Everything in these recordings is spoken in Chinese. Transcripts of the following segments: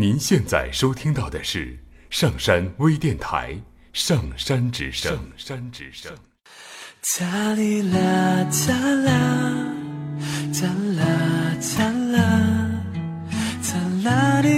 您现在收听到的是上山微电台《上山之声》。上山之声。哒哩啦哒啦，哒啦哒啦，哒啦哩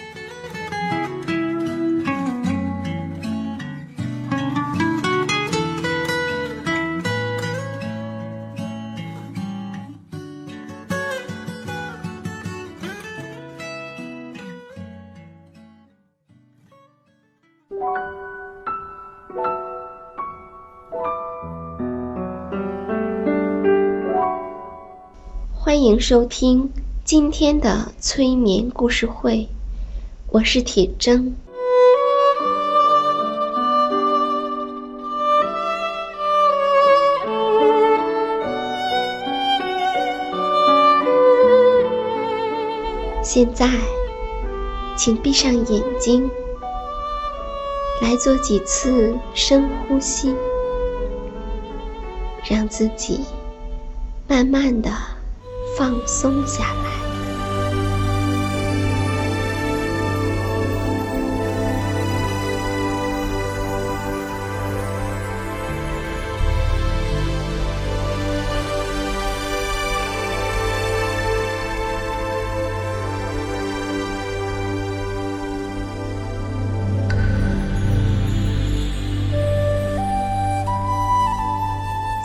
欢迎收听今天的催眠故事会，我是铁铮。现在，请闭上眼睛，来做几次深呼吸，让自己慢慢的。放松下来。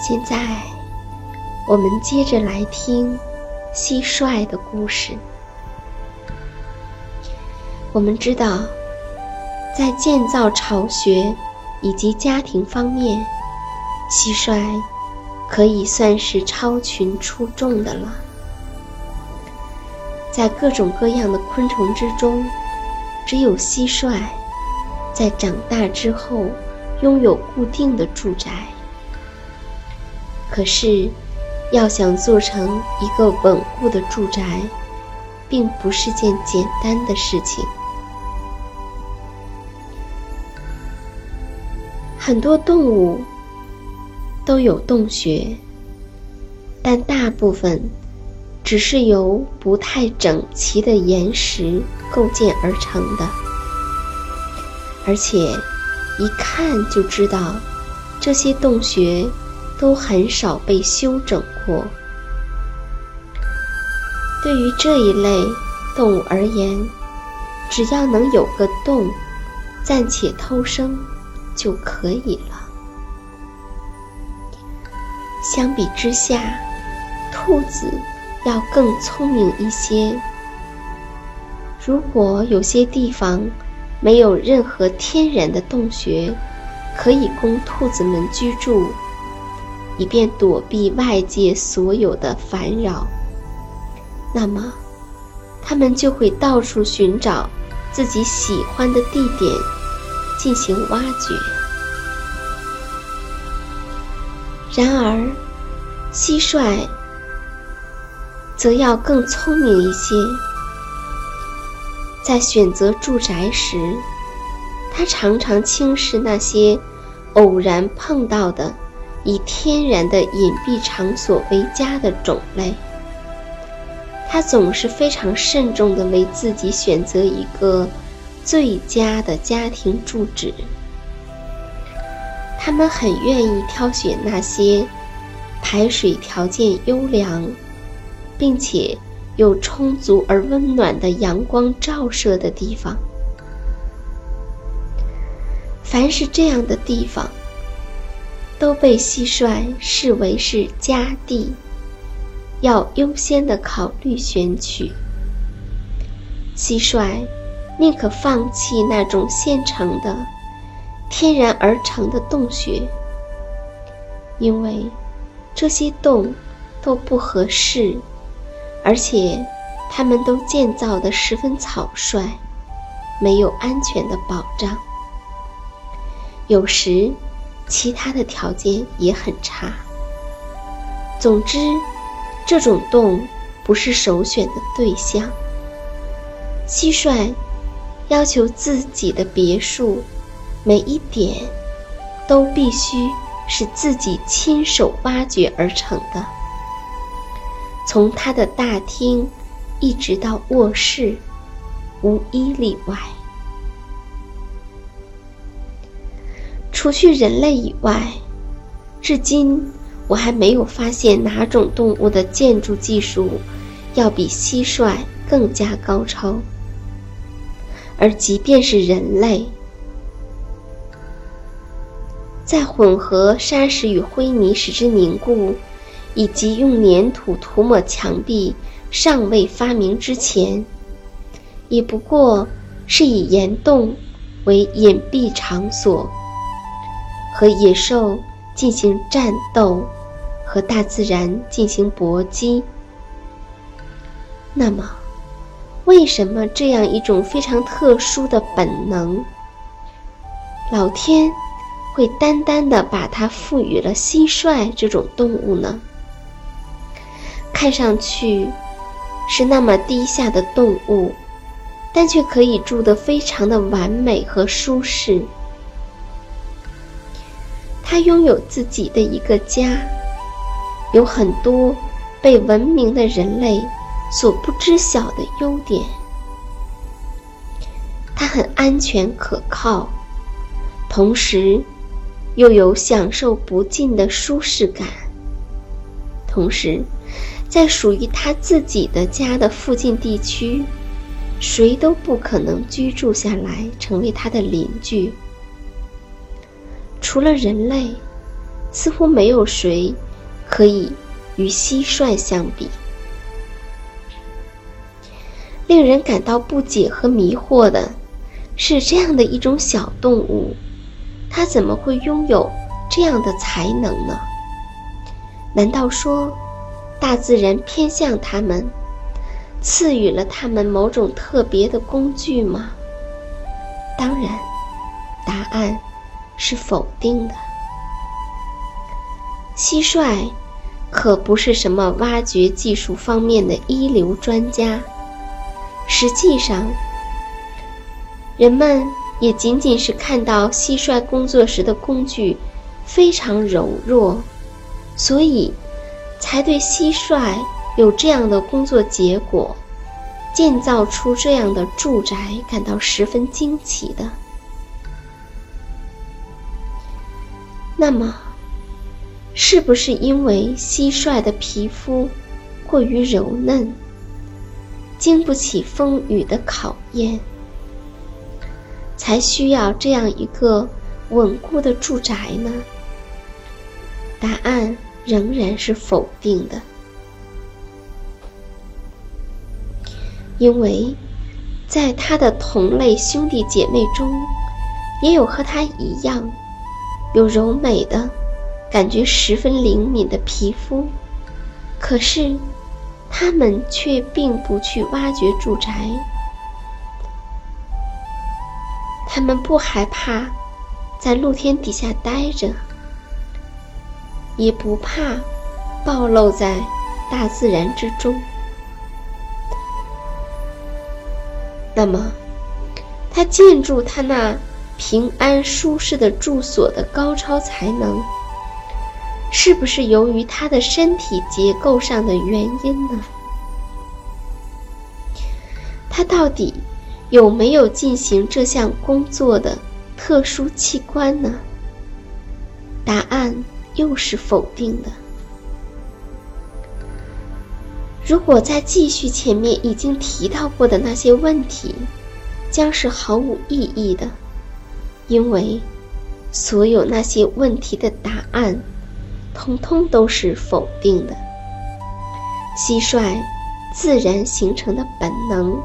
现在，我们接着来听。蟋蟀的故事。我们知道，在建造巢穴以及家庭方面，蟋蟀可以算是超群出众的了。在各种各样的昆虫之中，只有蟋蟀在长大之后拥有固定的住宅。可是，要想做成一个稳固的住宅，并不是件简单的事情。很多动物都有洞穴，但大部分只是由不太整齐的岩石构建而成的，而且一看就知道这些洞穴。都很少被修整过。对于这一类动物而言，只要能有个洞，暂且偷生就可以了。相比之下，兔子要更聪明一些。如果有些地方没有任何天然的洞穴，可以供兔子们居住。以便躲避外界所有的烦扰，那么，他们就会到处寻找自己喜欢的地点进行挖掘。然而，蟋蟀则要更聪明一些，在选择住宅时，它常常轻视那些偶然碰到的。以天然的隐蔽场所为家的种类，他总是非常慎重地为自己选择一个最佳的家庭住址。他们很愿意挑选那些排水条件优良，并且有充足而温暖的阳光照射的地方。凡是这样的地方，都被蟋蟀视为是佳地，要优先的考虑选取。蟋蟀宁可放弃那种现成的、天然而成的洞穴，因为这些洞都不合适，而且它们都建造的十分草率，没有安全的保障。有时，其他的条件也很差。总之，这种洞不是首选的对象。蟋蟀要求自己的别墅每一点都必须是自己亲手挖掘而成的，从它的大厅一直到卧室，无一例外。除去人类以外，至今我还没有发现哪种动物的建筑技术要比蟋蟀更加高超。而即便是人类，在混合沙石与灰泥使之凝固，以及用粘土涂抹墙壁尚未发明之前，也不过是以岩洞为隐蔽场所。和野兽进行战斗，和大自然进行搏击。那么，为什么这样一种非常特殊的本能，老天会单单的把它赋予了蟋蟀这种动物呢？看上去是那么低下的动物，但却可以住得非常的完美和舒适。他拥有自己的一个家，有很多被文明的人类所不知晓的优点。他很安全可靠，同时又有享受不尽的舒适感。同时，在属于他自己的家的附近地区，谁都不可能居住下来，成为他的邻居。除了人类，似乎没有谁可以与蟋蟀相比。令人感到不解和迷惑的是，这样的一种小动物，它怎么会拥有这样的才能呢？难道说，大自然偏向它们，赐予了它们某种特别的工具吗？当然，答案。是否定的。蟋蟀可不是什么挖掘技术方面的一流专家，实际上，人们也仅仅是看到蟋蟀工作时的工具非常柔弱，所以才对蟋蟀有这样的工作结果、建造出这样的住宅感到十分惊奇的。那么，是不是因为蟋蟀的皮肤过于柔嫩，经不起风雨的考验，才需要这样一个稳固的住宅呢？答案仍然是否定的，因为在它的同类兄弟姐妹中，也有和它一样。有柔美的，感觉十分灵敏的皮肤，可是，他们却并不去挖掘住宅。他们不害怕在露天底下待着，也不怕暴露在大自然之中。那么，他建筑他那。平安舒适的住所的高超才能，是不是由于他的身体结构上的原因呢？他到底有没有进行这项工作的特殊器官呢？答案又是否定的。如果再继续前面已经提到过的那些问题，将是毫无意义的，因为所有那些问题的答案，通通都是否定的。蟋蟀自然形成的本能，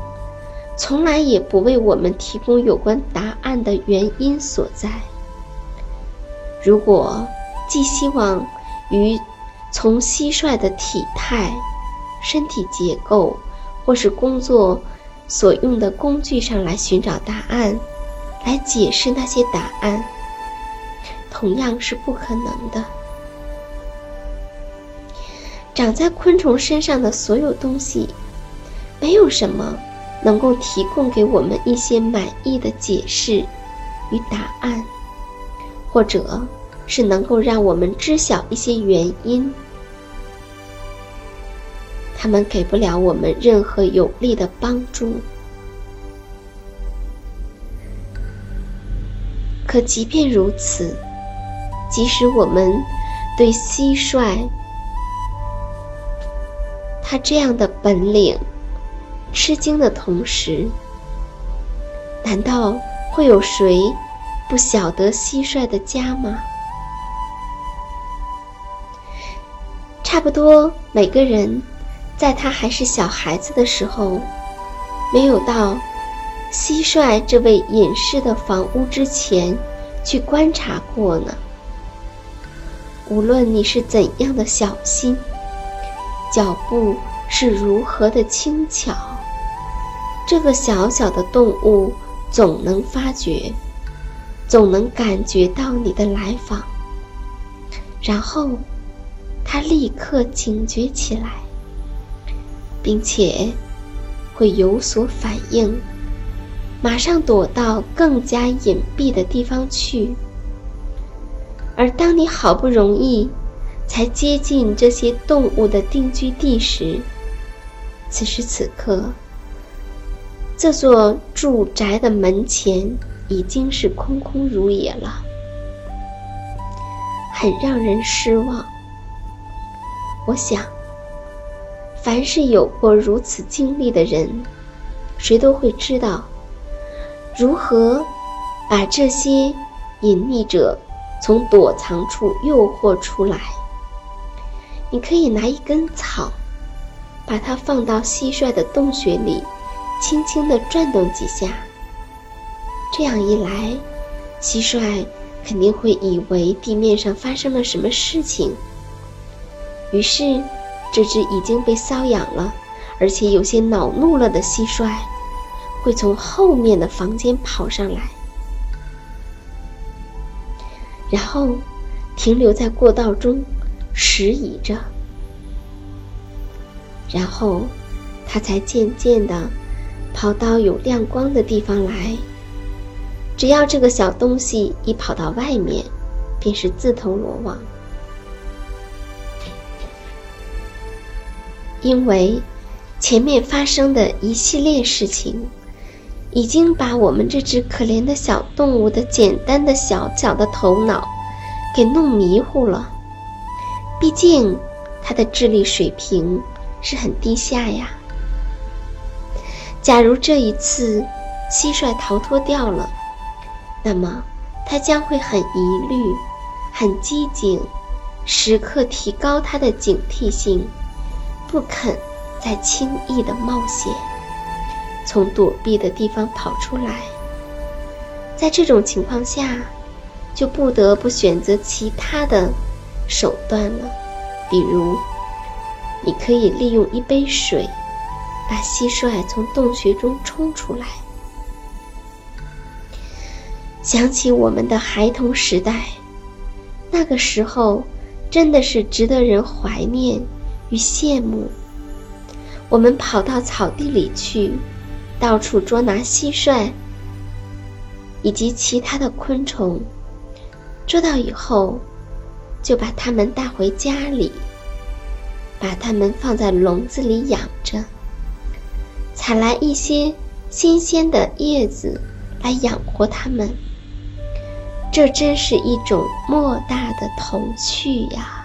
从来也不为我们提供有关答案的原因所在。如果寄希望于从蟋蟀的体态，身体结构，或是工作所用的工具上来寻找答案，来解释那些答案，同样是不可能的。长在昆虫身上的所有东西，没有什么能够提供给我们一些满意的解释与答案，或者是能够让我们知晓一些原因。他们给不了我们任何有力的帮助。可即便如此，即使我们对蟋蟀它这样的本领吃惊的同时，难道会有谁不晓得蟋蟀的家吗？差不多每个人。在他还是小孩子的时候，没有到蟋蟀这位隐士的房屋之前去观察过呢。无论你是怎样的小心，脚步是如何的轻巧，这个小小的动物总能发觉，总能感觉到你的来访，然后它立刻警觉起来。并且会有所反应，马上躲到更加隐蔽的地方去。而当你好不容易才接近这些动物的定居地时，此时此刻，这座住宅的门前已经是空空如也了，很让人失望。我想。凡是有过如此经历的人，谁都会知道，如何把这些隐匿者从躲藏处诱惑出来。你可以拿一根草，把它放到蟋蟀的洞穴里，轻轻地转动几下。这样一来，蟋蟀肯定会以为地面上发生了什么事情，于是。这只已经被瘙痒了，而且有些恼怒了的蟋蟀，会从后面的房间跑上来，然后停留在过道中，迟疑着，然后他才渐渐的跑到有亮光的地方来。只要这个小东西一跑到外面，便是自投罗网。因为前面发生的一系列事情，已经把我们这只可怜的小动物的简单的小小的头脑给弄迷糊了。毕竟它的智力水平是很低下呀。假如这一次蟋蟀逃脱掉了，那么它将会很疑虑、很机警，时刻提高它的警惕性。不肯再轻易的冒险，从躲避的地方跑出来。在这种情况下，就不得不选择其他的手段了，比如，你可以利用一杯水，把蟋蟀从洞穴中冲出来。想起我们的孩童时代，那个时候真的是值得人怀念。与羡慕，我们跑到草地里去，到处捉拿蟋蟀以及其他的昆虫。捉到以后，就把它们带回家里，把它们放在笼子里养着，采来一些新鲜的叶子来养活它们。这真是一种莫大的童趣呀！